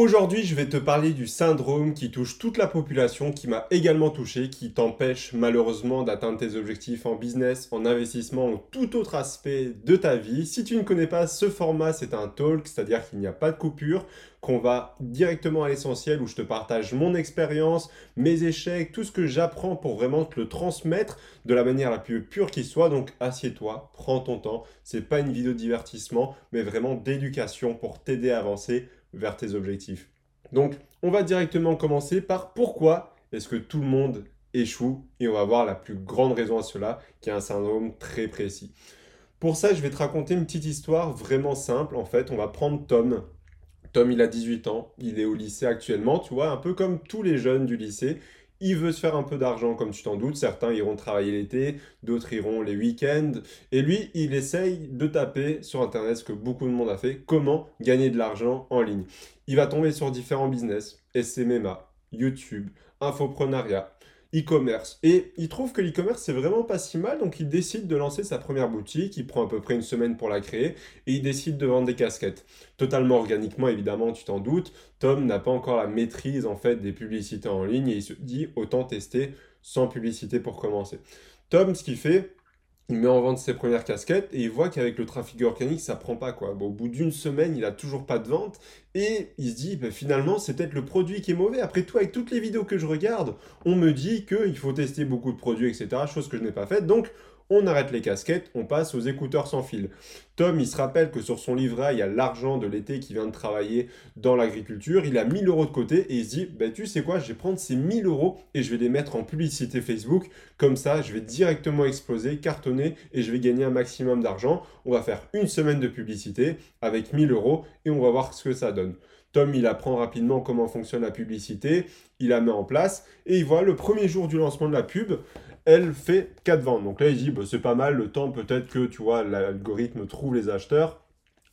Aujourd'hui, je vais te parler du syndrome qui touche toute la population, qui m'a également touché, qui t'empêche malheureusement d'atteindre tes objectifs en business, en investissement ou tout autre aspect de ta vie. Si tu ne connais pas ce format, c'est un talk, c'est-à-dire qu'il n'y a pas de coupure, qu'on va directement à l'essentiel où je te partage mon expérience, mes échecs, tout ce que j'apprends pour vraiment te le transmettre de la manière la plus pure qui soit. Donc assieds-toi, prends ton temps. C'est pas une vidéo de divertissement, mais vraiment d'éducation pour t'aider à avancer vers tes objectifs. Donc, on va directement commencer par pourquoi est-ce que tout le monde échoue et on va voir la plus grande raison à cela, qui est un syndrome très précis. Pour ça, je vais te raconter une petite histoire vraiment simple. En fait, on va prendre Tom. Tom, il a 18 ans, il est au lycée actuellement, tu vois, un peu comme tous les jeunes du lycée il veut se faire un peu d'argent, comme tu t'en doutes. Certains iront travailler l'été, d'autres iront les week-ends. Et lui, il essaye de taper sur Internet, ce que beaucoup de monde a fait, comment gagner de l'argent en ligne. Il va tomber sur différents business, SMMA, YouTube, infoprenariat, e-commerce. Et il trouve que l'e-commerce, c'est vraiment pas si mal, donc il décide de lancer sa première boutique, il prend à peu près une semaine pour la créer, et il décide de vendre des casquettes. Totalement organiquement, évidemment, tu t'en doutes, Tom n'a pas encore la maîtrise, en fait, des publicités en ligne, et il se dit, autant tester sans publicité pour commencer. Tom, ce qu'il fait, il met en vente ses premières casquettes et il voit qu'avec le trafic organique, ça prend pas quoi. Au bout d'une semaine, il a toujours pas de vente et il se dit bah, finalement, c'est peut-être le produit qui est mauvais. Après tout, avec toutes les vidéos que je regarde, on me dit qu'il faut tester beaucoup de produits, etc. Chose que je n'ai pas faite. Donc, on arrête les casquettes, on passe aux écouteurs sans fil. Tom, il se rappelle que sur son livret, il y a l'argent de l'été qui vient de travailler dans l'agriculture. Il a 1000 euros de côté et il se dit, bah, tu sais quoi, je vais prendre ces 1000 euros et je vais les mettre en publicité Facebook. Comme ça, je vais directement exploser, cartonner et je vais gagner un maximum d'argent. On va faire une semaine de publicité avec 1000 euros et on va voir ce que ça donne. Tom, il apprend rapidement comment fonctionne la publicité, il la met en place et il voit le premier jour du lancement de la pub, elle fait 4 ventes. Donc là, il dit, bah, c'est pas mal, le temps peut-être que, tu vois, l'algorithme trouve les acheteurs.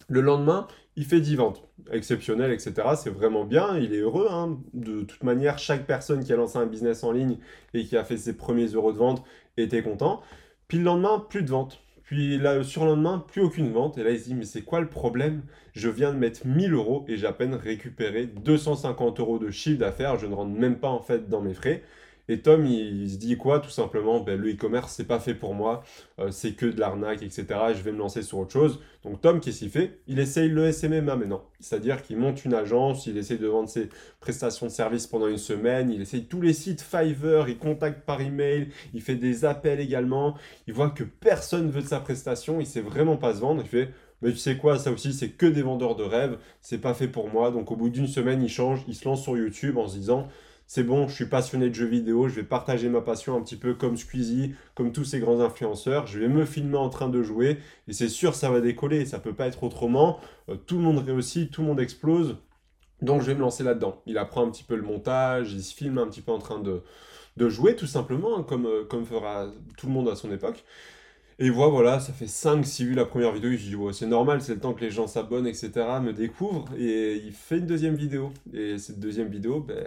Le lendemain, il fait 10 ventes. Exceptionnel, etc. C'est vraiment bien, il est heureux. Hein. De toute manière, chaque personne qui a lancé un business en ligne et qui a fait ses premiers euros de vente était content. Puis le lendemain, plus de ventes. Puis là, le surlendemain, plus aucune vente. Et là, il se dit, mais c'est quoi le problème? Je viens de mettre 1000 euros et j'ai à peine récupéré 250 euros de chiffre d'affaires. Je ne rentre même pas en fait dans mes frais. Et Tom, il, se dit quoi Tout simplement, ben, le e-commerce, c'est pas fait pour moi, euh, c'est que de l'arnaque, etc. je vais me lancer sur autre chose. Donc Tom, qu'est-ce qu'il fait? Il essaye le SMMA maintenant. C'est-à-dire qu'il monte une agence, il essaye de vendre ses prestations de services pendant une semaine, il essaye tous les sites Fiverr, il contacte par email, il fait des appels également. Il voit que personne veut de sa prestation, il sait vraiment pas se vendre. Il fait mais tu sais quoi, ça aussi, c'est que des vendeurs de rêves, c'est pas fait pour moi. Donc au bout d'une semaine, il change, il se lance sur YouTube en se disant c'est bon, je suis passionné de jeux vidéo, je vais partager ma passion un petit peu comme Squeezie, comme tous ces grands influenceurs, je vais me filmer en train de jouer, et c'est sûr, ça va décoller, ça peut pas être autrement, euh, tout le monde réussit, tout le monde explose, donc je vais me lancer là-dedans. Il apprend un petit peu le montage, il se filme un petit peu en train de, de jouer, tout simplement, hein, comme, euh, comme fera tout le monde à son époque. Et voit, voilà, ça fait 5-6 vues la première vidéo. Il dit, ouais, c'est normal, c'est le temps que les gens s'abonnent, etc., me découvrent. Et il fait une deuxième vidéo. Et cette deuxième vidéo, ben,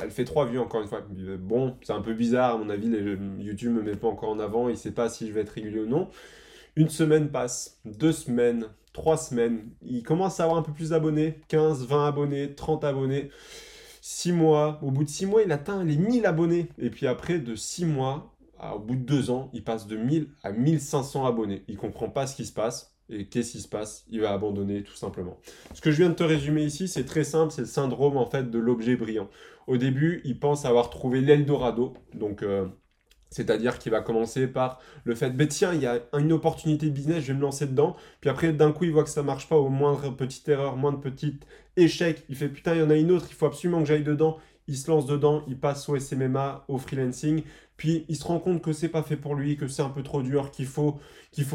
elle fait 3 vues encore une fois. Bon, c'est un peu bizarre, à mon avis, les, YouTube me met pas encore en avant. Il sait pas si je vais être régulier ou non. Une semaine passe, deux semaines, trois semaines. Il commence à avoir un peu plus d'abonnés 15, 20 abonnés, 30 abonnés. 6 mois. Au bout de 6 mois, il atteint les 1000 abonnés. Et puis après, de 6 mois, au bout de deux ans, il passe de 1000 à 1500 abonnés. Il comprend pas ce qui se passe. Et qu'est-ce qui se passe Il va abandonner tout simplement. Ce que je viens de te résumer ici, c'est très simple, c'est le syndrome en fait de l'objet brillant. Au début, il pense avoir trouvé l'Eldorado, donc euh, c'est-à-dire qu'il va commencer par le fait, ben tiens, il y a une opportunité de business, je vais me lancer dedans. Puis après, d'un coup, il voit que ça marche pas, au moindre petite erreur, moindre petit échec, il fait putain, il y en a une autre, il faut absolument que j'aille dedans il se lance dedans, il passe au SMMA, au freelancing, puis il se rend compte que c'est pas fait pour lui, que c'est un peu trop dur, qu'il faut,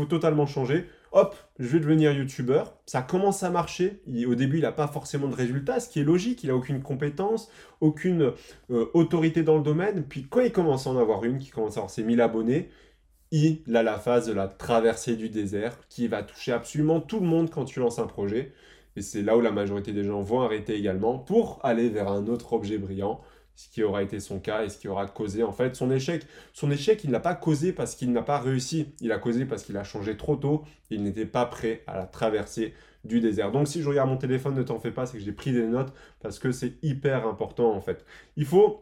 totalement changer. Hop, je vais devenir youtubeur. Ça commence à marcher. au début, il n'a pas forcément de résultats, ce qui est logique. Il n'a aucune compétence, aucune euh, autorité dans le domaine. Puis quand il commence à en avoir une, qui commence à avoir ses 1000 abonnés, il a la phase de la traversée du désert qui va toucher absolument tout le monde quand tu lances un projet. Et c'est là où la majorité des gens vont arrêter également pour aller vers un autre objet brillant, ce qui aura été son cas et ce qui aura causé en fait son échec. Son échec, il n'a pas causé parce qu'il n'a pas réussi, il a causé parce qu'il a changé trop tôt, il n'était pas prêt à la traverser du désert. Donc si je regarde mon téléphone, ne t'en fais pas, c'est que j'ai pris des notes parce que c'est hyper important en fait. Il faut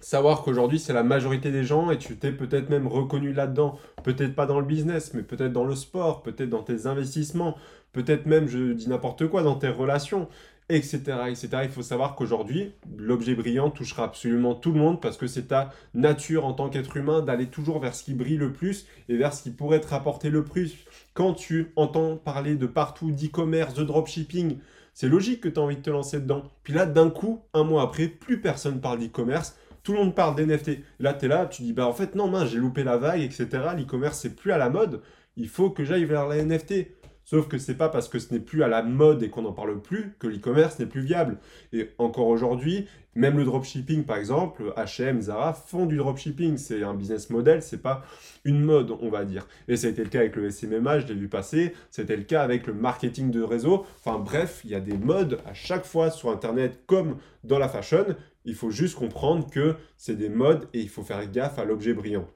savoir qu'aujourd'hui c'est la majorité des gens et tu t'es peut-être même reconnu là-dedans, peut-être pas dans le business, mais peut-être dans le sport, peut-être dans tes investissements, peut-être même, je dis n'importe quoi, dans tes relations, etc., etc. Il faut savoir qu'aujourd'hui, l'objet brillant touchera absolument tout le monde parce que c'est ta nature en tant qu'être humain d'aller toujours vers ce qui brille le plus et vers ce qui pourrait te rapporter le plus. Quand tu entends parler de partout d'e-commerce, de dropshipping, c'est logique que tu as envie de te lancer dedans. Puis là, d'un coup, un mois après, plus personne parle d'e-commerce tout le monde parle d'NFT. Là, tu es là, tu dis, bah en fait, non, mince, j'ai loupé la vague, etc. L'e-commerce, c'est plus à la mode. Il faut que j'aille vers la NFT. Sauf que c'est pas parce que ce n'est plus à la mode et qu'on n'en parle plus que l'e-commerce n'est plus viable. Et encore aujourd'hui, même le dropshipping par exemple, H&M, Zara font du dropshipping. C'est un business model, c'est pas une mode, on va dire. Et ça a été le cas avec le SMMA, je l'ai vu passer. C'était le cas avec le marketing de réseau. Enfin bref, il y a des modes à chaque fois sur Internet comme dans la fashion. Il faut juste comprendre que c'est des modes et il faut faire gaffe à l'objet brillant.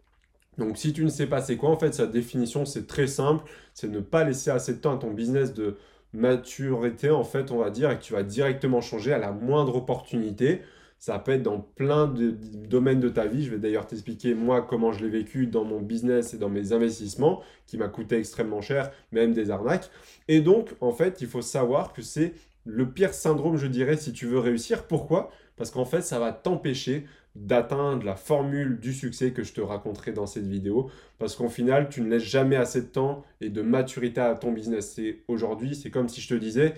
Donc si tu ne sais pas c'est quoi, en fait, sa définition, c'est très simple. C'est ne pas laisser assez de temps à ton business de maturité, en fait, on va dire, et que tu vas directement changer à la moindre opportunité. Ça peut être dans plein de domaines de ta vie. Je vais d'ailleurs t'expliquer moi comment je l'ai vécu dans mon business et dans mes investissements, qui m'a coûté extrêmement cher, même des arnaques. Et donc, en fait, il faut savoir que c'est le pire syndrome, je dirais, si tu veux réussir. Pourquoi? Parce qu'en fait, ça va t'empêcher d'atteindre la formule du succès que je te raconterai dans cette vidéo. Parce qu'au final, tu ne laisses jamais assez de temps et de maturité à ton business. C'est aujourd'hui, c'est comme si je te disais,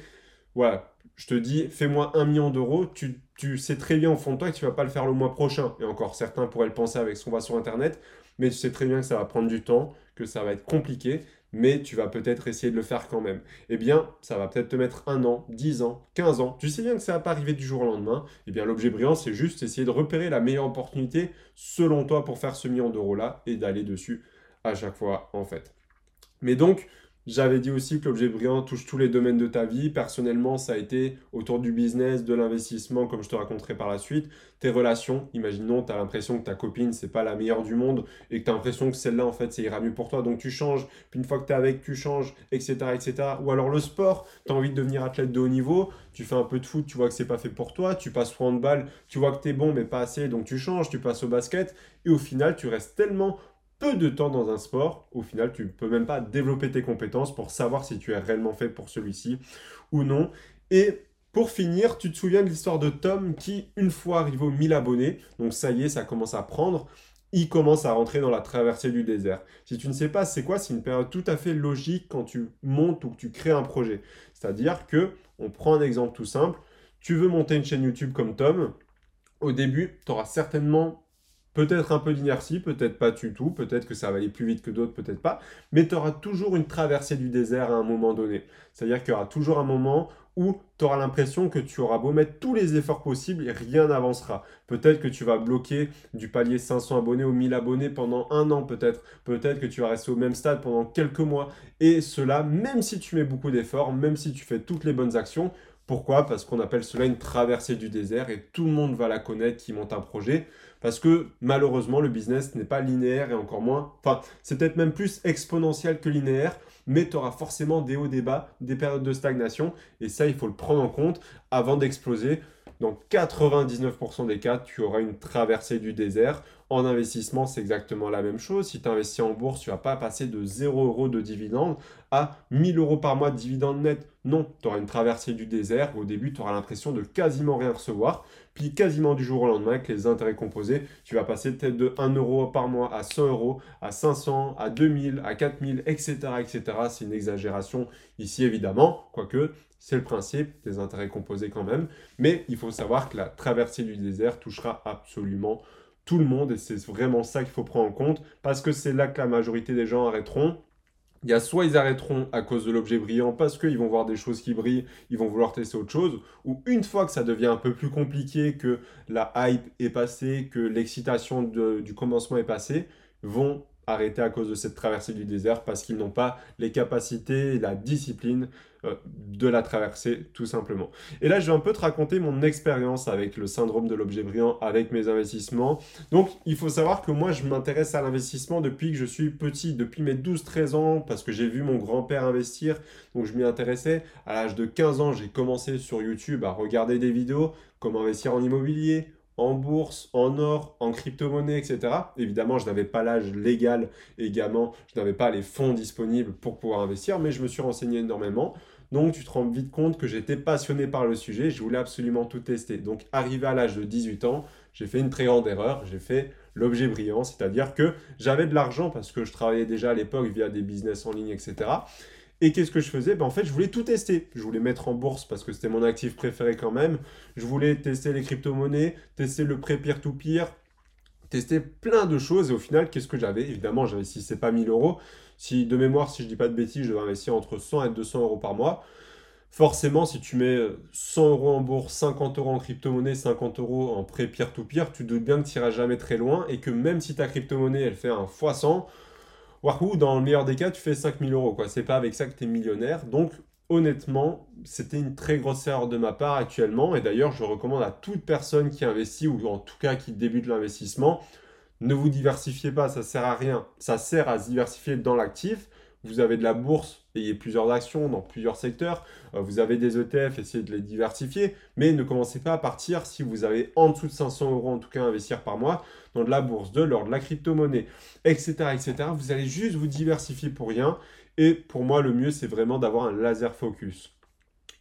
voilà, je te dis, fais-moi un million d'euros, tu, tu, sais très bien au fond de toi que tu vas pas le faire le mois prochain. Et encore, certains pourraient le penser avec ce qu'on voit sur Internet, mais tu sais très bien que ça va prendre du temps, que ça va être compliqué mais tu vas peut-être essayer de le faire quand même. Eh bien, ça va peut-être te mettre un an, 10 ans, 15 ans. Tu sais bien que ça va pas arriver du jour au lendemain. Eh bien, l'objet brillant, c'est juste essayer de repérer la meilleure opportunité selon toi pour faire ce million d'euros-là et d'aller dessus à chaque fois, en fait. Mais donc, j'avais dit aussi que l'objet brillant touche tous les domaines de ta vie. Personnellement, ça a été autour du business, de l'investissement, comme je te raconterai par la suite. Tes relations, imaginons, tu as l'impression que ta copine, c'est pas la meilleure du monde et que tu as l'impression que celle-là, en fait, ça ira mieux pour toi. Donc tu changes. Puis une fois que tu es avec, tu changes, etc., etc. Ou alors le sport, tu as envie de devenir athlète de haut niveau. Tu fais un peu de foot, tu vois que c'est pas fait pour toi. Tu passes au handball, tu vois que tu es bon, mais pas assez, donc tu changes. Tu passes au basket. Et au final, tu restes tellement de temps dans un sport, au final, tu ne peux même pas développer tes compétences pour savoir si tu es réellement fait pour celui-ci ou non. Et pour finir, tu te souviens de l'histoire de Tom qui, une fois arrivé aux 1000 abonnés, donc ça y est, ça commence à prendre, il commence à rentrer dans la traversée du désert. Si tu ne sais pas c'est quoi, c'est une période tout à fait logique quand tu montes ou que tu crées un projet. C'est-à-dire que, on prend un exemple tout simple, tu veux monter une chaîne YouTube comme Tom, au début, tu auras certainement Peut-être un peu d'inertie, peut-être pas du tout, peut-être que ça va aller plus vite que d'autres, peut-être pas, mais tu auras toujours une traversée du désert à un moment donné. C'est-à-dire qu'il y aura toujours un moment où tu auras l'impression que tu auras beau mettre tous les efforts possibles et rien n'avancera. Peut-être que tu vas bloquer du palier 500 abonnés aux 1000 abonnés pendant un an peut-être. Peut-être que tu vas rester au même stade pendant quelques mois. Et cela, même si tu mets beaucoup d'efforts, même si tu fais toutes les bonnes actions, pourquoi? Parce qu'on appelle cela une traversée du désert et tout le monde va la connaître qui monte un projet. Parce que malheureusement, le business n'est pas linéaire et encore moins. Enfin, c'est peut-être même plus exponentiel que linéaire, mais tu auras forcément des hauts, des bas, des périodes de stagnation. Et ça, il faut le prendre en compte avant d'exploser. Dans 99% des cas, tu auras une traversée du désert. En investissement, c'est exactement la même chose. Si tu investis en bourse, tu vas pas passer de 0 euros de dividende à 1000 euros par mois de dividende net. Non, tu auras une traversée du désert. Au début, tu auras l'impression de quasiment rien recevoir. Puis quasiment du jour au lendemain, avec les intérêts composés, tu vas passer peut-être de 1 euro par mois à 100 euros, à 500, à 2000, à 4000, etc. etc. C'est une exagération ici, évidemment, quoique c'est le principe des intérêts composés quand même. Mais il faut savoir que la traversée du désert touchera absolument tout le monde et c'est vraiment ça qu'il faut prendre en compte parce que c'est là que la majorité des gens arrêteront. Il y a soit ils arrêteront à cause de l'objet brillant parce qu'ils vont voir des choses qui brillent, ils vont vouloir tester autre chose, ou une fois que ça devient un peu plus compliqué, que la hype est passée, que l'excitation du commencement est passée, vont arrêter à cause de cette traversée du désert parce qu'ils n'ont pas les capacités et la discipline euh, de la traverser tout simplement. Et là, je vais un peu te raconter mon expérience avec le syndrome de l'objet brillant, avec mes investissements. Donc, il faut savoir que moi, je m'intéresse à l'investissement depuis que je suis petit, depuis mes 12-13 ans, parce que j'ai vu mon grand-père investir, donc je m'y intéressais. À l'âge de 15 ans, j'ai commencé sur YouTube à regarder des vidéos, comment investir en immobilier, en bourse, en or, en crypto-monnaie, etc. Évidemment, je n'avais pas l'âge légal également, je n'avais pas les fonds disponibles pour pouvoir investir, mais je me suis renseigné énormément. Donc, tu te rends vite compte que j'étais passionné par le sujet, je voulais absolument tout tester. Donc, arrivé à l'âge de 18 ans, j'ai fait une très grande erreur, j'ai fait l'objet brillant, c'est-à-dire que j'avais de l'argent parce que je travaillais déjà à l'époque via des business en ligne, etc. Et qu'est-ce que je faisais? Ben, En fait, je voulais tout tester. Je voulais mettre en bourse parce que c'était mon actif préféré quand même. Je voulais tester les crypto-monnaies, tester le prêt peer-to-peer, tester plein de choses. Et au final, qu'est-ce que j'avais? Évidemment, j'investissais pas 1000 euros. Si, de mémoire, si je dis pas de bêtises, je devais investir entre 100 et 200 euros par mois. Forcément, si tu mets 100 euros en bourse, 50 euros en crypto-monnaie, 50 euros en prêt peer-to-peer, tu doutes bien que tu n'iras jamais très loin et que même si ta crypto-monnaie, elle fait un x100, Wahoo, dans le meilleur des cas, tu fais 5000 euros. quoi. C'est pas avec ça que tu es millionnaire. Donc, honnêtement, c'était une très grosse erreur de ma part actuellement. Et d'ailleurs, je recommande à toute personne qui investit, ou en tout cas qui débute l'investissement, ne vous diversifiez pas, ça sert à rien. Ça sert à se diversifier dans l'actif. Vous avez de la bourse, ayez plusieurs actions dans plusieurs secteurs. Euh, vous avez des ETF, essayez de les diversifier. Mais ne commencez pas à partir si vous avez en dessous de 500 euros en tout cas à investir par mois dans de la bourse, de l'or, de la crypto-monnaie, etc., etc. Vous allez juste vous diversifier pour rien. Et pour moi, le mieux, c'est vraiment d'avoir un laser focus.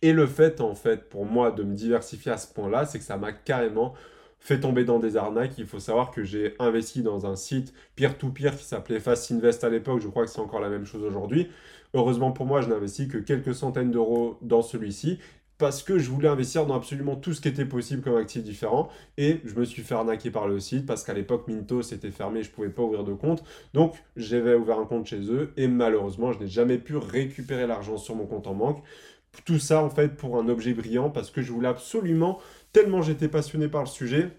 Et le fait, en fait, pour moi, de me diversifier à ce point-là, c'est que ça m'a carrément fait tomber dans des arnaques. Il faut savoir que j'ai investi dans un site peer-to-peer qui s'appelait Fast Invest à l'époque. Je crois que c'est encore la même chose aujourd'hui. Heureusement pour moi, je n'ai investi que quelques centaines d'euros dans celui-ci parce que je voulais investir dans absolument tout ce qui était possible comme actifs différents et je me suis fait arnaquer par le site parce qu'à l'époque Mintos était fermé, je pouvais pas ouvrir de compte. Donc j'avais ouvert un compte chez eux et malheureusement je n'ai jamais pu récupérer l'argent sur mon compte en banque. Tout ça en fait pour un objet brillant parce que je voulais absolument tellement j'étais passionné par le sujet,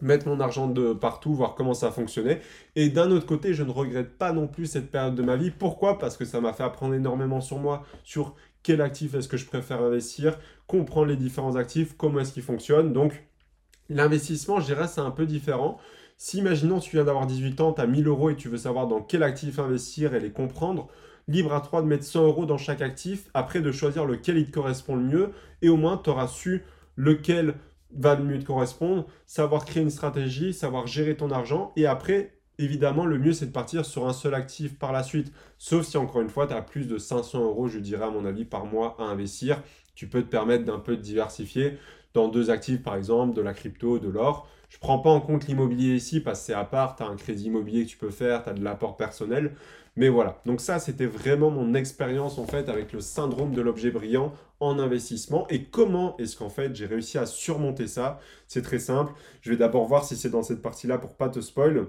mettre mon argent de partout, voir comment ça fonctionnait. Et d'un autre côté, je ne regrette pas non plus cette période de ma vie. Pourquoi? Parce que ça m'a fait apprendre énormément sur moi, sur quel actif est-ce que je préfère investir, comprendre les différents actifs, comment est-ce qu'ils fonctionnent. Donc, l'investissement, je dirais, c'est un peu différent. Si, imaginons, tu viens d'avoir 18 ans, tu as 1000 euros et tu veux savoir dans quel actif investir et les comprendre, libre à toi de mettre 100 euros dans chaque actif, après de choisir lequel il te correspond le mieux, et au moins tu auras su lequel va le mieux te correspondre, savoir créer une stratégie, savoir gérer ton argent, et après, évidemment, le mieux c'est de partir sur un seul actif par la suite, sauf si encore une fois, tu as plus de 500 euros, je dirais à mon avis, par mois à investir, tu peux te permettre d'un peu de diversifier dans deux actifs, par exemple, de la crypto, de l'or. Je ne prends pas en compte l'immobilier ici parce que c'est à part, tu as un crédit immobilier que tu peux faire, tu as de l'apport personnel. Mais voilà, donc ça c'était vraiment mon expérience en fait avec le syndrome de l'objet brillant en investissement. Et comment est-ce qu'en fait j'ai réussi à surmonter ça? C'est très simple. Je vais d'abord voir si c'est dans cette partie-là pour pas te spoil.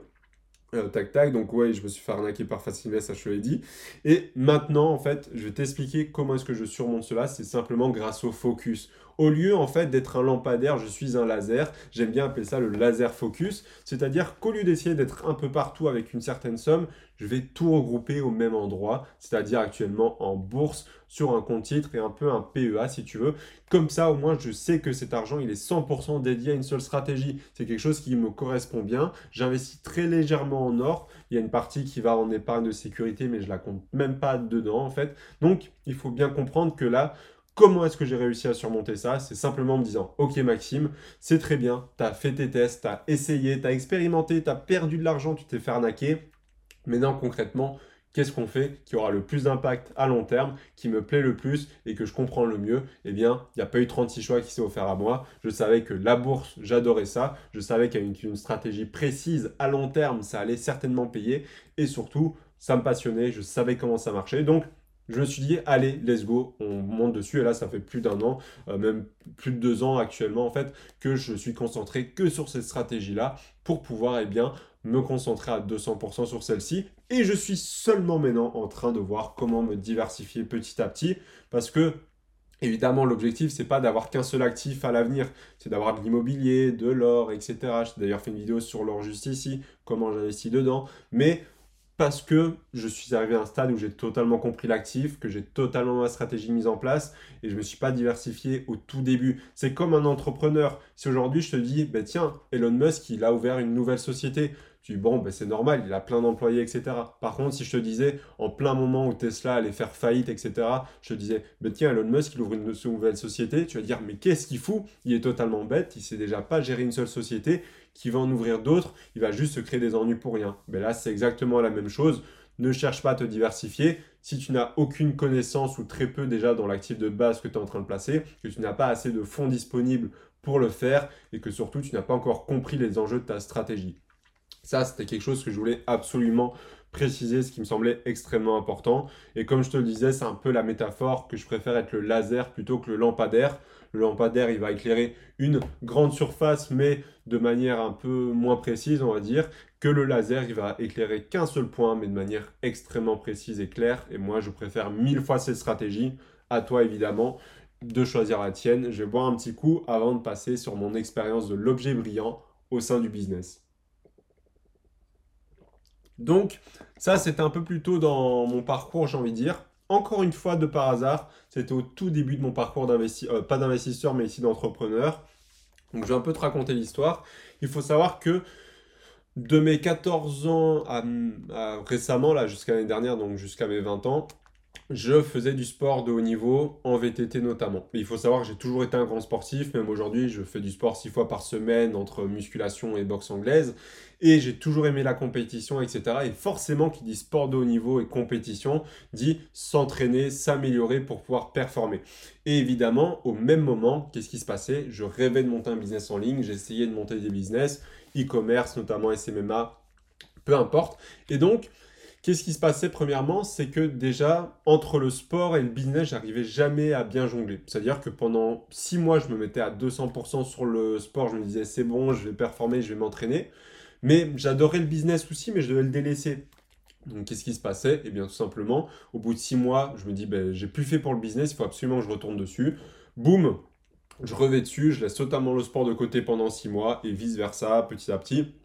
Euh, tac tac, donc ouais, je me suis fait arnaquer par Facilvest, ça je l'ai dit. Et maintenant, en fait, je vais t'expliquer comment est-ce que je surmonte cela. C'est simplement grâce au focus. Au lieu, en fait, d'être un lampadaire, je suis un laser. J'aime bien appeler ça le laser focus. C'est-à-dire qu'au lieu d'essayer d'être un peu partout avec une certaine somme, je vais tout regrouper au même endroit, c'est-à-dire actuellement en bourse, sur un compte titre et un peu un PEA si tu veux. Comme ça, au moins, je sais que cet argent, il est 100% dédié à une seule stratégie. C'est quelque chose qui me correspond bien. J'investis très légèrement en or. Il y a une partie qui va en épargne de sécurité, mais je la compte même pas dedans en fait. Donc, il faut bien comprendre que là, Comment est-ce que j'ai réussi à surmonter ça? C'est simplement en me disant, ok Maxime, c'est très bien, tu as fait tes tests, tu as essayé, tu as expérimenté, tu as perdu de l'argent, tu t'es fait arnaquer. Maintenant concrètement, qu'est-ce qu'on fait qui aura le plus d'impact à long terme, qui me plaît le plus et que je comprends le mieux? Eh bien, il n'y a pas eu 36 choix qui s'est offert à moi. Je savais que la bourse, j'adorais ça. Je savais qu'avec une stratégie précise à long terme, ça allait certainement payer. Et surtout, ça me passionnait, je savais comment ça marchait. Donc, je me suis dit, allez, let's go, on monte dessus. Et là, ça fait plus d'un an, euh, même plus de deux ans actuellement, en fait, que je suis concentré que sur cette stratégie-là pour pouvoir, eh bien, me concentrer à 200% sur celle-ci. Et je suis seulement maintenant en train de voir comment me diversifier petit à petit parce que Évidemment, l'objectif, c'est pas d'avoir qu'un seul actif à l'avenir, c'est d'avoir de l'immobilier, de l'or, etc. J'ai d'ailleurs fait une vidéo sur l'or juste ici, comment j'investis dedans. Mais parce que je suis arrivé à un stade où j'ai totalement compris l'actif, que j'ai totalement ma stratégie mise en place et je ne me suis pas diversifié au tout début. C'est comme un entrepreneur. Si aujourd'hui je te dis, ben tiens, Elon Musk, il a ouvert une nouvelle société, tu dis, bon, ben c'est normal, il a plein d'employés, etc. Par contre, si je te disais, en plein moment où Tesla allait faire faillite, etc., je te disais, ben tiens, Elon Musk, il ouvre une nouvelle société, tu vas dire, mais qu'est-ce qu'il fout? Il est totalement bête, il sait déjà pas gérer une seule société, qui va en ouvrir d'autres, il va juste se créer des ennuis pour rien. Mais là, c'est exactement la même chose. Ne cherche pas à te diversifier. Si tu n'as aucune connaissance ou très peu déjà dans l'actif de base que tu es en train de placer, que tu n'as pas assez de fonds disponibles pour le faire et que surtout tu n'as pas encore compris les enjeux de ta stratégie. Ça, c'était quelque chose que je voulais absolument préciser, ce qui me semblait extrêmement important. Et comme je te le disais, c'est un peu la métaphore que je préfère être le laser plutôt que le lampadaire. Le lampadaire, il va éclairer une grande surface, mais de manière un peu moins précise, on va dire, que le laser, il va éclairer qu'un seul point, mais de manière extrêmement précise et claire. Et moi, je préfère mille fois cette stratégie. À toi, évidemment, de choisir la tienne. Je vais boire un petit coup avant de passer sur mon expérience de l'objet brillant au sein du business. Donc, ça, c'était un peu plus tôt dans mon parcours, j'ai envie de dire encore une fois, de par hasard, c'était au tout début de mon parcours d'investisseur, pas d'investisseur, mais ici d'entrepreneur. Donc je vais un peu te raconter l'histoire. Il faut savoir que de mes 14 ans à, récemment, là, jusqu'à l'année dernière, donc jusqu'à mes 20 ans, je faisais du sport de haut niveau, en VTT notamment. il faut savoir que j'ai toujours été un grand sportif, même aujourd'hui, je fais du sport six fois par semaine entre musculation et boxe anglaise. Et j'ai toujours aimé la compétition, etc. Et forcément, qui dit sport de haut niveau et compétition, dit s'entraîner, s'améliorer pour pouvoir performer. Et évidemment, au même moment, qu'est-ce qui se passait? Je rêvais de monter un business en ligne, j'essayais de monter des business, e-commerce, notamment SMMA, peu importe. Et donc, Qu'est-ce qui se passait premièrement C'est que déjà, entre le sport et le business, j'arrivais jamais à bien jongler. C'est-à-dire que pendant six mois, je me mettais à 200% sur le sport. Je me disais, c'est bon, je vais performer, je vais m'entraîner. Mais j'adorais le business aussi, mais je devais le délaisser. Donc, qu'est-ce qui se passait? Eh bien, tout simplement, au bout de six mois, je me dis, ben, j'ai plus fait pour le business, il faut absolument que je retourne dessus. Boum, je revais dessus, je laisse totalement le sport de côté pendant six mois et vice-versa, petit à petit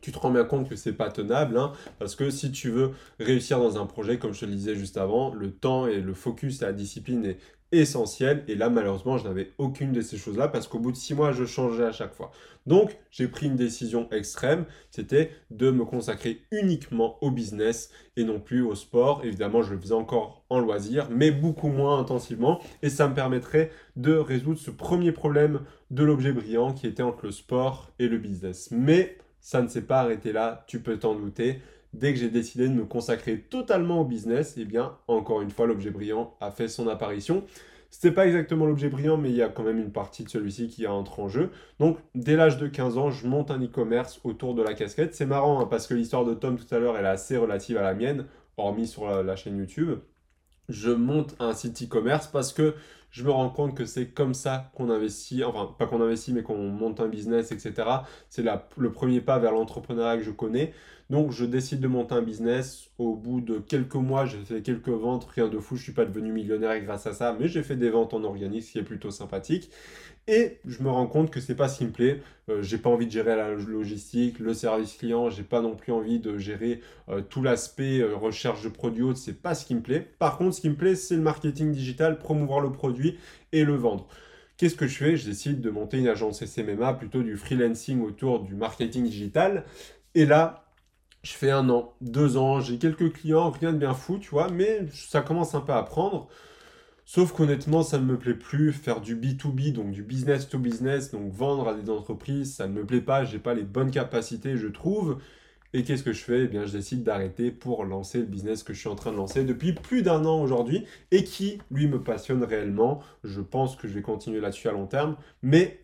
tu te rends bien compte que c'est pas tenable, hein, parce que si tu veux réussir dans un projet, comme je te le disais juste avant, le temps et le focus et la discipline est essentiel. Et là, malheureusement, je n'avais aucune de ces choses-là, parce qu'au bout de six mois, je changeais à chaque fois. Donc, j'ai pris une décision extrême, c'était de me consacrer uniquement au business et non plus au sport. Évidemment, je le faisais encore en loisir, mais beaucoup moins intensivement, et ça me permettrait de résoudre ce premier problème de l'objet brillant qui était entre le sport et le business. Mais ça ne s'est pas arrêté là, tu peux t'en douter. Dès que j'ai décidé de me consacrer totalement au business, eh bien, encore une fois, l'objet brillant a fait son apparition. C'était pas exactement l'objet brillant, mais il y a quand même une partie de celui-ci qui entre en jeu. Donc, dès l'âge de 15 ans, je monte un e-commerce autour de la casquette. C'est marrant hein, parce que l'histoire de Tom tout à l'heure, elle est assez relative à la mienne, hormis sur la chaîne YouTube. Je monte un site e-commerce parce que je me rends compte que c'est comme ça qu'on investit, enfin pas qu'on investit mais qu'on monte un business, etc. C'est le premier pas vers l'entrepreneuriat que je connais. Donc je décide de monter un business. Au bout de quelques mois, j'ai fait quelques ventes, rien de fou, je ne suis pas devenu millionnaire grâce à ça, mais j'ai fait des ventes en organique, ce qui est plutôt sympathique. Et je me rends compte que c'est pas ce qui me plaît. Euh, j'ai pas envie de gérer la logistique, le service client, j'ai pas non plus envie de gérer euh, tout l'aspect euh, recherche de produits autres, c'est pas ce qui me plaît. Par contre, ce qui me plaît, c'est le marketing digital, promouvoir le produit et le vendre. Qu'est-ce que je fais? Je décide de monter une agence SMMA, plutôt du freelancing autour du marketing digital. Et là, je fais un an, deux ans, j'ai quelques clients, rien de bien fou, tu vois, mais ça commence un peu à prendre. Sauf qu'honnêtement, ça ne me plaît plus. Faire du B2B, donc du business to business, donc vendre à des entreprises, ça ne me plaît pas. J'ai pas les bonnes capacités, je trouve. Et qu'est-ce que je fais? Eh bien, je décide d'arrêter pour lancer le business que je suis en train de lancer depuis plus d'un an aujourd'hui et qui, lui, me passionne réellement. Je pense que je vais continuer là-dessus à long terme. Mais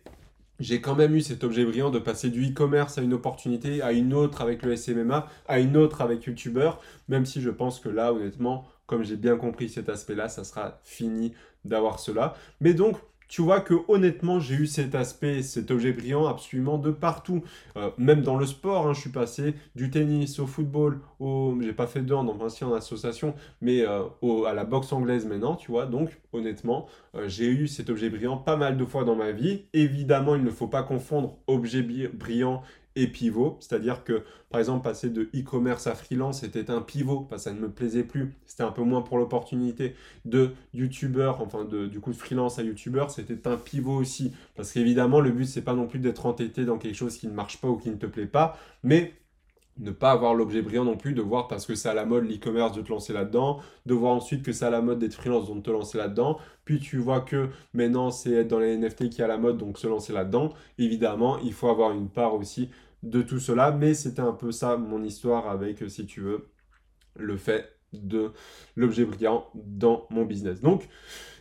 j'ai quand même eu cet objet brillant de passer du e-commerce à une opportunité, à une autre avec le SMMA, à une autre avec YouTuber, même si je pense que là, honnêtement, comme j'ai bien compris cet aspect-là, ça sera fini d'avoir cela. Mais donc, tu vois que honnêtement, j'ai eu cet aspect, cet objet brillant absolument de partout. Euh, même dans le sport, hein, je suis passé du tennis au football, au... j'ai pas fait de hand, enfin si en association, mais euh, à la boxe anglaise maintenant, tu vois. Donc honnêtement, euh, j'ai eu cet objet brillant pas mal de fois dans ma vie. Évidemment, il ne faut pas confondre objet brillant et pivot. C'est-à-dire que, par exemple, passer de e-commerce à freelance, c'était un pivot, parce que ça ne me plaisait plus. C'était un peu moins pour l'opportunité de youtubeur, enfin de, du coup de freelance à youtubeur, c'était un pivot aussi. Parce qu'évidemment, le but, c'est pas non plus d'être entêté dans quelque chose qui ne marche pas ou qui ne te plaît pas, mais ne pas avoir l'objet brillant non plus, de voir parce que c'est à la mode l'e-commerce de te lancer là-dedans, de voir ensuite que c'est à la mode d'être freelance donc te lancer là-dedans, puis tu vois que maintenant c'est être dans les NFT qui est à la mode donc se lancer là-dedans. Évidemment, il faut avoir une part aussi de tout cela, mais c'était un peu ça mon histoire avec, si tu veux, le fait de l'objet brillant dans mon business. Donc,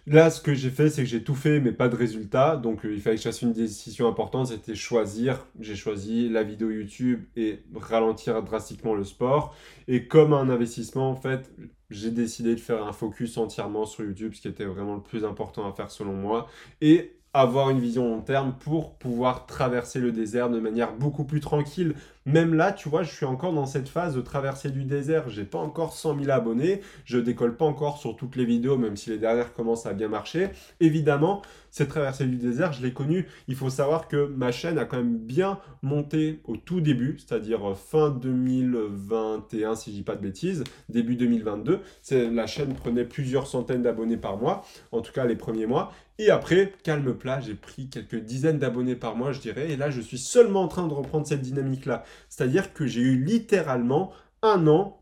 Là, ce que j'ai fait, c'est que j'ai tout fait, mais pas de résultat. Donc, euh, il fallait que je fasse une décision importante, c'était choisir. J'ai choisi la vidéo YouTube et ralentir drastiquement le sport. Et comme un investissement, en fait, j'ai décidé de faire un focus entièrement sur YouTube, ce qui était vraiment le plus important à faire selon moi. Et avoir une vision long terme pour pouvoir traverser le désert de manière beaucoup plus tranquille. Même là, tu vois, je suis encore dans cette phase de traverser du désert. J'ai pas encore 100 000 abonnés. Je décolle pas encore sur toutes les vidéos, même si les dernières commencent à bien marcher. Évidemment, cette traversée du désert, je l'ai connue. Il faut savoir que ma chaîne a quand même bien monté au tout début, c'est-à-dire euh, fin 2021, si je dis pas de bêtises, début 2022. La chaîne prenait plusieurs centaines d'abonnés par mois, en tout cas les premiers mois. Et après, calme plat, j'ai pris quelques dizaines d'abonnés par mois, je dirais. Et là, je suis seulement en train de reprendre cette dynamique-là. C'est-à-dire que j'ai eu littéralement un an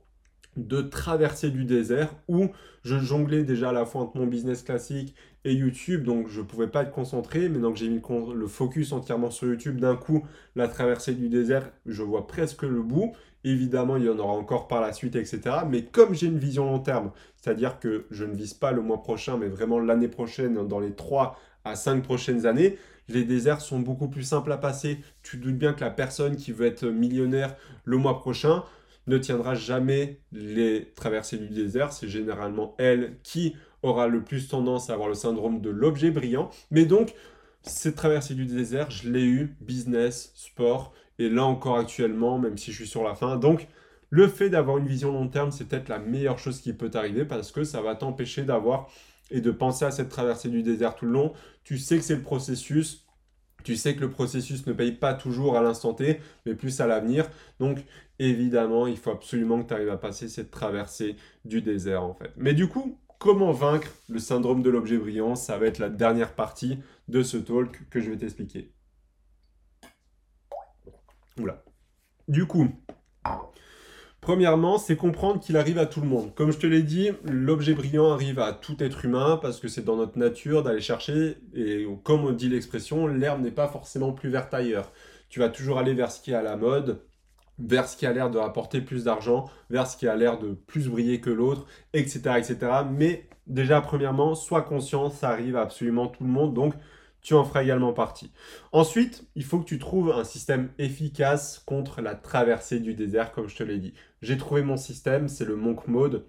de traversée du désert où je jonglais déjà à la fois entre mon business classique et YouTube, donc je ne pouvais pas être concentré. Maintenant que j'ai mis le focus entièrement sur YouTube, d'un coup, la traversée du désert, je vois presque le bout. Évidemment, il y en aura encore par la suite, etc. Mais comme j'ai une vision long terme, c'est-à-dire que je ne vise pas le mois prochain, mais vraiment l'année prochaine, dans les 3 à 5 prochaines années, les déserts sont beaucoup plus simples à passer. Tu doutes bien que la personne qui veut être millionnaire le mois prochain ne tiendra jamais les traversées du désert. C'est généralement elle qui aura le plus tendance à avoir le syndrome de l'objet brillant. Mais donc, cette traversée du désert, je l'ai eu, business, sport, et là encore actuellement, même si je suis sur la fin. Donc, le fait d'avoir une vision long terme, c'est peut-être la meilleure chose qui peut t'arriver parce que ça va t'empêcher d'avoir et de penser à cette traversée du désert tout le long. Tu sais que c'est le processus. Tu sais que le processus ne paye pas toujours à l'instant T, mais plus à l'avenir. Donc, évidemment, il faut absolument que tu arrives à passer cette traversée du désert, en fait. Mais du coup, comment vaincre le syndrome de l'objet brillant? Ça va être la dernière partie de ce talk que je vais t'expliquer. Oula. Du coup, premièrement, c'est comprendre qu'il arrive à tout le monde. Comme je te l'ai dit, l'objet brillant arrive à tout être humain parce que c'est dans notre nature d'aller chercher, et comme on dit l'expression, l'herbe n'est pas forcément plus verte ailleurs. Tu vas toujours aller vers ce qui est à la mode, vers ce qui a l'air de rapporter plus d'argent, vers ce qui a l'air de plus briller que l'autre, etc., etc. Mais déjà, premièrement, sois conscient, ça arrive à absolument tout le monde. Donc, tu en feras également partie. Ensuite, il faut que tu trouves un système efficace contre la traversée du désert, comme je te l'ai dit. J'ai trouvé mon système, c'est le Monk Mode.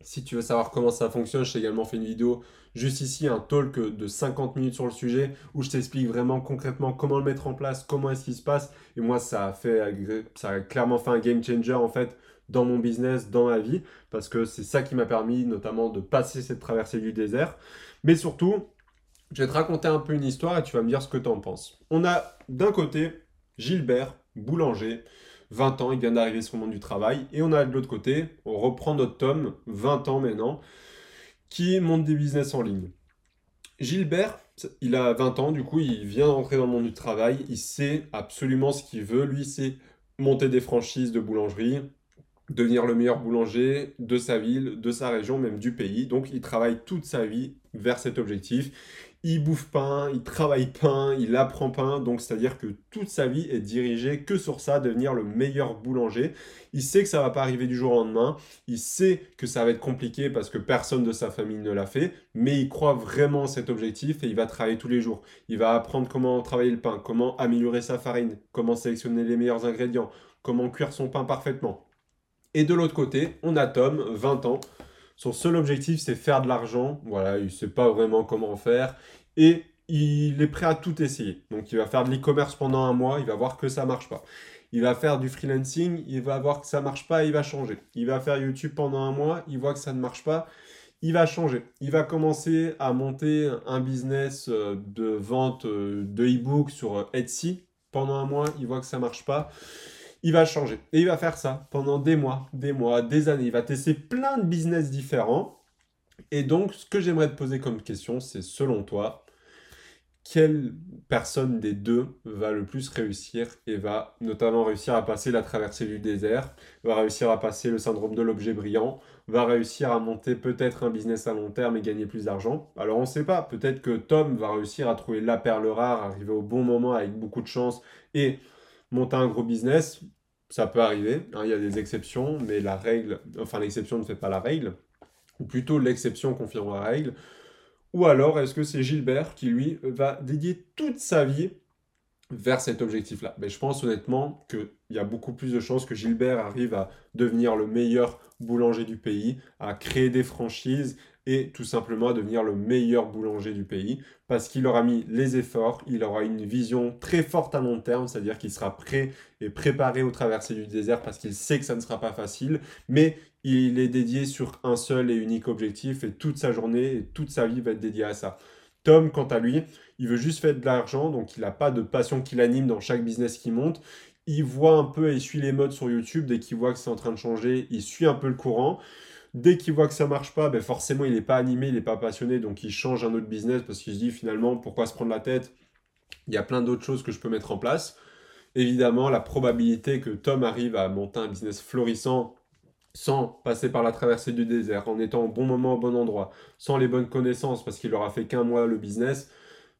Si tu veux savoir comment ça fonctionne, j'ai également fait une vidéo juste ici, un talk de 50 minutes sur le sujet, où je t'explique vraiment concrètement comment le mettre en place, comment est-ce qu'il se passe. Et moi, ça a, fait, ça a clairement fait un game changer en fait dans mon business, dans ma vie, parce que c'est ça qui m'a permis notamment de passer cette traversée du désert. Mais surtout, je vais te raconter un peu une histoire et tu vas me dire ce que tu en penses. On a d'un côté Gilbert, boulanger, 20 ans, il vient d'arriver sur le monde du travail. Et on a de l'autre côté, on reprend notre Tom, 20 ans maintenant, qui monte des business en ligne. Gilbert, il a 20 ans, du coup, il vient d'entrer dans le monde du travail, il sait absolument ce qu'il veut. Lui, c'est monter des franchises de boulangerie, devenir le meilleur boulanger de sa ville, de sa région, même du pays. Donc, il travaille toute sa vie vers cet objectif il bouffe pain, il travaille pain, il apprend pain, donc c'est-à-dire que toute sa vie est dirigée que sur ça, devenir le meilleur boulanger. Il sait que ça va pas arriver du jour au lendemain, il sait que ça va être compliqué parce que personne de sa famille ne l'a fait, mais il croit vraiment cet objectif et il va travailler tous les jours. Il va apprendre comment travailler le pain, comment améliorer sa farine, comment sélectionner les meilleurs ingrédients, comment cuire son pain parfaitement. Et de l'autre côté, on a Tom, 20 ans, son seul objectif, c'est faire de l'argent. Voilà, il ne sait pas vraiment comment faire. Et il est prêt à tout essayer. Donc, il va faire de l'e-commerce pendant un mois. Il va voir que ça ne marche pas. Il va faire du freelancing. Il va voir que ça ne marche pas. Il va changer. Il va faire YouTube pendant un mois. Il voit que ça ne marche pas. il va changer. Il va commencer à monter un business euh, de vente euh, de e-book sur Etsy. Pendant un mois, il voit que ça marche pas. Il va changer. Et il va faire ça pendant des mois, des mois, des années. Il va tester plein de business différents. Et donc, ce que j'aimerais te poser comme question, c'est selon toi, quelle personne des deux va le plus réussir et va notamment réussir à passer la traversée du désert, va réussir à passer le syndrome de l'objet brillant, va réussir à monter peut-être un business à long terme et gagner plus d'argent? Alors on ne sait pas, peut-être que Tom va réussir à trouver la perle rare, arriver au bon moment avec beaucoup de chance et monter un gros business. Ça peut arriver, hein, il y a des exceptions, mais la règle, enfin l'exception ne fait pas la règle, ou plutôt l'exception confirme la règle. Ou alors, est-ce que c'est Gilbert qui, lui, va dédier toute sa vie vers cet objectif-là? Mais je pense honnêtement qu'il y a beaucoup plus de chances que Gilbert arrive à devenir le meilleur boulanger du pays, à créer des franchises et tout simplement à devenir le meilleur boulanger du pays parce qu'il aura mis les efforts, il aura une vision très forte à long terme, c'est-à-dire qu'il sera prêt et préparé au traversée du désert parce qu'il sait que ça ne sera pas facile, mais il est dédié sur un seul et unique objectif et toute sa journée et toute sa vie va être dédiée à ça. Tom, quant à lui, il veut juste faire de l'argent, donc il n'a pas de passion qui l'anime dans chaque business qui monte. Il voit un peu et suit les modes sur YouTube. Dès qu'il voit que c'est en train de changer, il suit un peu le courant. Dès qu'il voit que ça marche pas, ben forcément il n'est pas animé, il n'est pas passionné, donc il change un autre business parce qu'il se dit finalement pourquoi se prendre la tête? Il y a plein d'autres choses que je peux mettre en place. Évidemment, la probabilité que Tom arrive à monter un business florissant sans passer par la traversée du désert, en étant au bon moment au bon endroit, sans les bonnes connaissances, parce qu'il aura fait qu'un mois le business,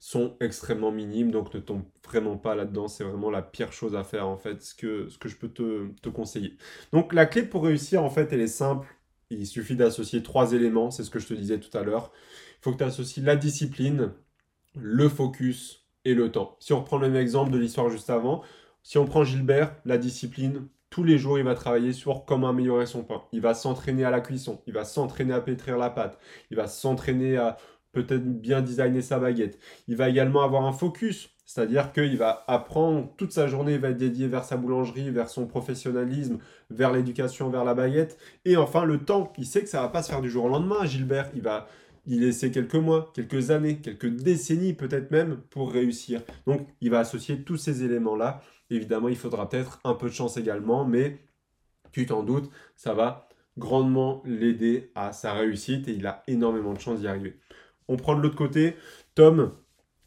sont extrêmement minimes, donc ne tombe vraiment pas là-dedans. C'est vraiment la pire chose à faire, en fait, ce que, ce que je peux te, te conseiller. Donc la clé pour réussir, en fait, elle est simple. Il suffit d'associer trois éléments, c'est ce que je te disais tout à l'heure. Il faut que tu associes la discipline, le focus et le temps. Si on reprend le même exemple de l'histoire juste avant, si on prend Gilbert, la discipline, tous les jours, il va travailler sur comment améliorer son pain. Il va s'entraîner à la cuisson, il va s'entraîner à pétrir la pâte, il va s'entraîner à peut-être bien designer sa baguette. Il va également avoir un focus, c'est-à-dire qu'il va apprendre toute sa journée, il va être dédié vers sa boulangerie, vers son professionnalisme, vers l'éducation, vers la baguette. Et enfin, le temps, il sait que ça va pas se faire du jour au lendemain, Gilbert. Il va y laisser quelques mois, quelques années, quelques décennies peut-être même pour réussir. Donc, il va associer tous ces éléments-là. Évidemment, il faudra peut-être un peu de chance également, mais tu t'en doutes, ça va grandement l'aider à sa réussite et il a énormément de chances d'y arriver. On prend de l'autre côté, Tom,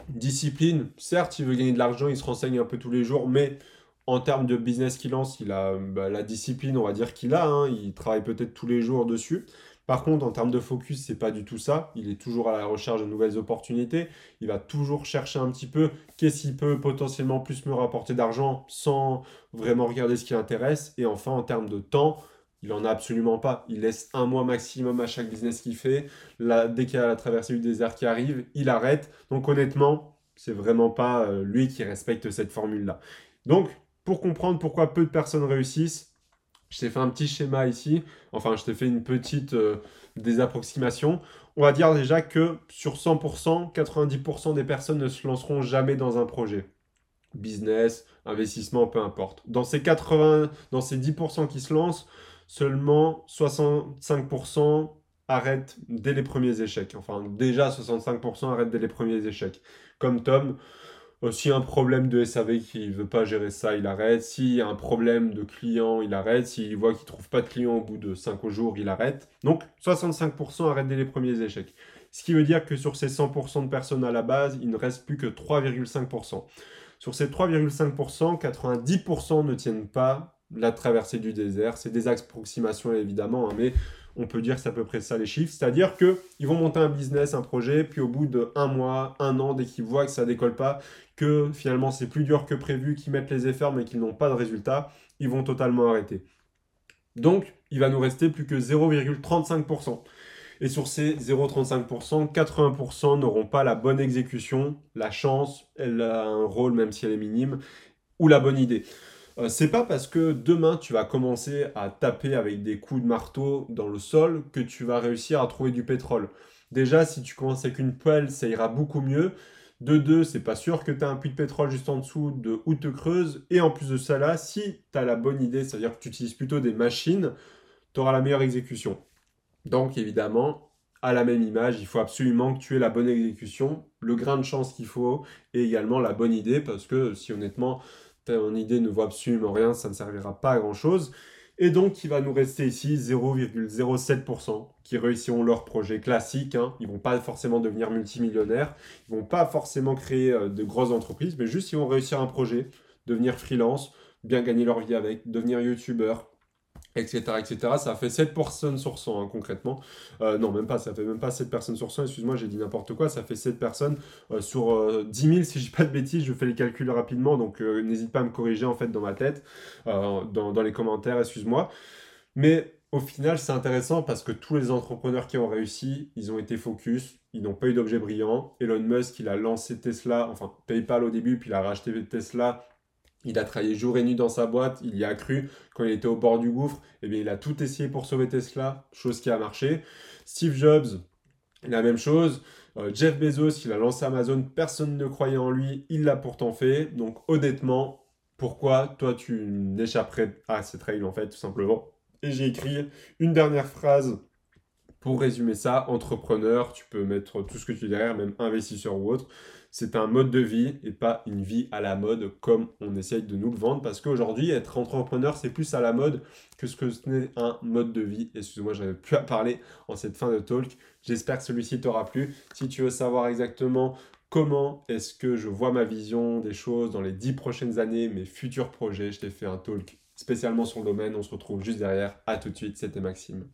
discipline, certes, il veut gagner de l'argent, il se renseigne un peu tous les jours, mais en termes de business qu'il lance, il a bah, la discipline, on va dire qu'il a, hein. il travaille peut-être tous les jours dessus. Par contre, en termes de focus, c'est pas du tout ça. Il est toujours à la recherche de nouvelles opportunités. Il va toujours chercher un petit peu qu'est-ce qui peut potentiellement plus me rapporter d'argent sans vraiment regarder ce qui l'intéresse. Et enfin, en termes de temps, il en a absolument pas. Il laisse un mois maximum à chaque business qu'il fait. Dès qu'il y a la traversée du désert qui arrive, il arrête. Donc honnêtement, c'est vraiment pas euh, lui qui respecte cette formule-là. Donc, pour comprendre pourquoi peu de personnes réussissent, je t'ai fait un petit schéma ici. Enfin, je t'ai fait une petite euh, désapproximation. On va dire déjà que sur 100%, 90% des personnes ne se lanceront jamais dans un projet. Business, investissement, peu importe. Dans ces 80, dans ces 10% qui se lancent, seulement 65% arrêtent dès les premiers échecs. Enfin, déjà 65% arrêtent dès les premiers échecs. Comme Tom, a un problème de SAV qui ne veut pas gérer ça, il arrête. S'il y a un problème de client, il arrête. S'il voit qu'il ne trouve pas de client au bout de 5 jours, il arrête. Donc 65% arrêtent dès les premiers échecs. Ce qui veut dire que sur ces 100% de personnes à la base, il ne reste plus que 3,5%. Sur ces 3,5%, 90% ne tiennent pas la traversée du désert. C'est des approximations évidemment, hein, mais on peut dire que c'est à peu près ça les chiffres. C'est-à-dire qu'ils vont monter un business, un projet, puis au bout de un mois, un an, dès qu'ils voient que ça décolle pas, que finalement c'est plus dur que prévu, qu'ils mettent les efforts mais qu'ils n'ont pas de résultat, ils vont totalement arrêter. Donc, il va nous rester plus que 0,35%. Et sur ces 0,35%, 80% n'auront pas la bonne exécution, la chance, elle a un rôle même si elle est minime, ou la bonne idée. Euh, c'est pas parce que demain tu vas commencer à taper avec des coups de marteau dans le sol que tu vas réussir à trouver du pétrole. Déjà, si tu commences avec une poêle, ça ira beaucoup mieux. De deux, c'est pas sûr que tu as un puits de pétrole juste en dessous de où te creuse. Et en plus de ça, là, si tu as la bonne idée, c'est-à-dire que tu utilises plutôt des machines, tu auras la meilleure exécution. Donc évidemment, à la même image. Il faut absolument que tu aies la bonne exécution, le grain de chance qu'il faut et également la bonne idée parce que si honnêtement ton idée ne vaut absolument rien, ça ne servira pas à grand chose. Et donc, il va nous rester ici 0,07% qui réussiront leur projet classique. Hein. Ils vont pas forcément devenir multimillionnaires, ils vont pas forcément créer euh, de grosses entreprises, mais juste ils vont réussir un projet, devenir freelance, bien gagner leur vie avec, devenir youtubeur, etc., etc. Ça fait 7 personnes sur 100, hein, concrètement. Euh, non, même pas, ça fait même pas 7 personnes sur 100, excuse-moi, j'ai dit n'importe quoi, ça fait 7 personnes euh, sur 10 000, si je dis pas de bêtises, je fais les calculs rapidement, donc n'hésite pas à me corriger, en fait, dans ma tête, dans, dans, les commentaires, excuse-moi. Mais au final, c'est intéressant parce que tous les entrepreneurs qui ont réussi, ils ont été focus, ils n'ont pas eu d'objet brillant. Elon Musk, il a lancé Tesla, enfin PayPal au début, puis il a racheté Tesla. Il a travaillé jour et nuit dans sa boîte, il y a cru. Quand il était au bord du gouffre, eh bien, il a tout essayé pour sauver Tesla, chose qui a marché. Steve Jobs, la même chose. Euh, Jeff Bezos, il a lancé Amazon, personne ne croyait en lui, il l'a pourtant fait. Donc honnêtement, pourquoi toi tu n'échapperais à cette règle en fait, tout simplement? Et j'ai écrit une dernière phrase pour résumer ça. Entrepreneur, tu peux mettre tout ce que tu veux derrière, même investisseur ou autre. C'est un mode de vie et pas une vie à la mode comme on essaye de nous le vendre. Parce qu'aujourd'hui, être entrepreneur, c'est plus à la mode que ce que ce n'est un mode de vie. Excuse-moi, j'avais plus à parler en cette fin de talk. J'espère que celui-ci t'aura plu. Si tu veux savoir exactement comment est-ce que je vois ma vision des choses dans les dix prochaines années, mes futurs projets, je t'ai fait un talk spécialement sur le domaine. On se retrouve juste derrière. À tout de suite, c'était Maxime.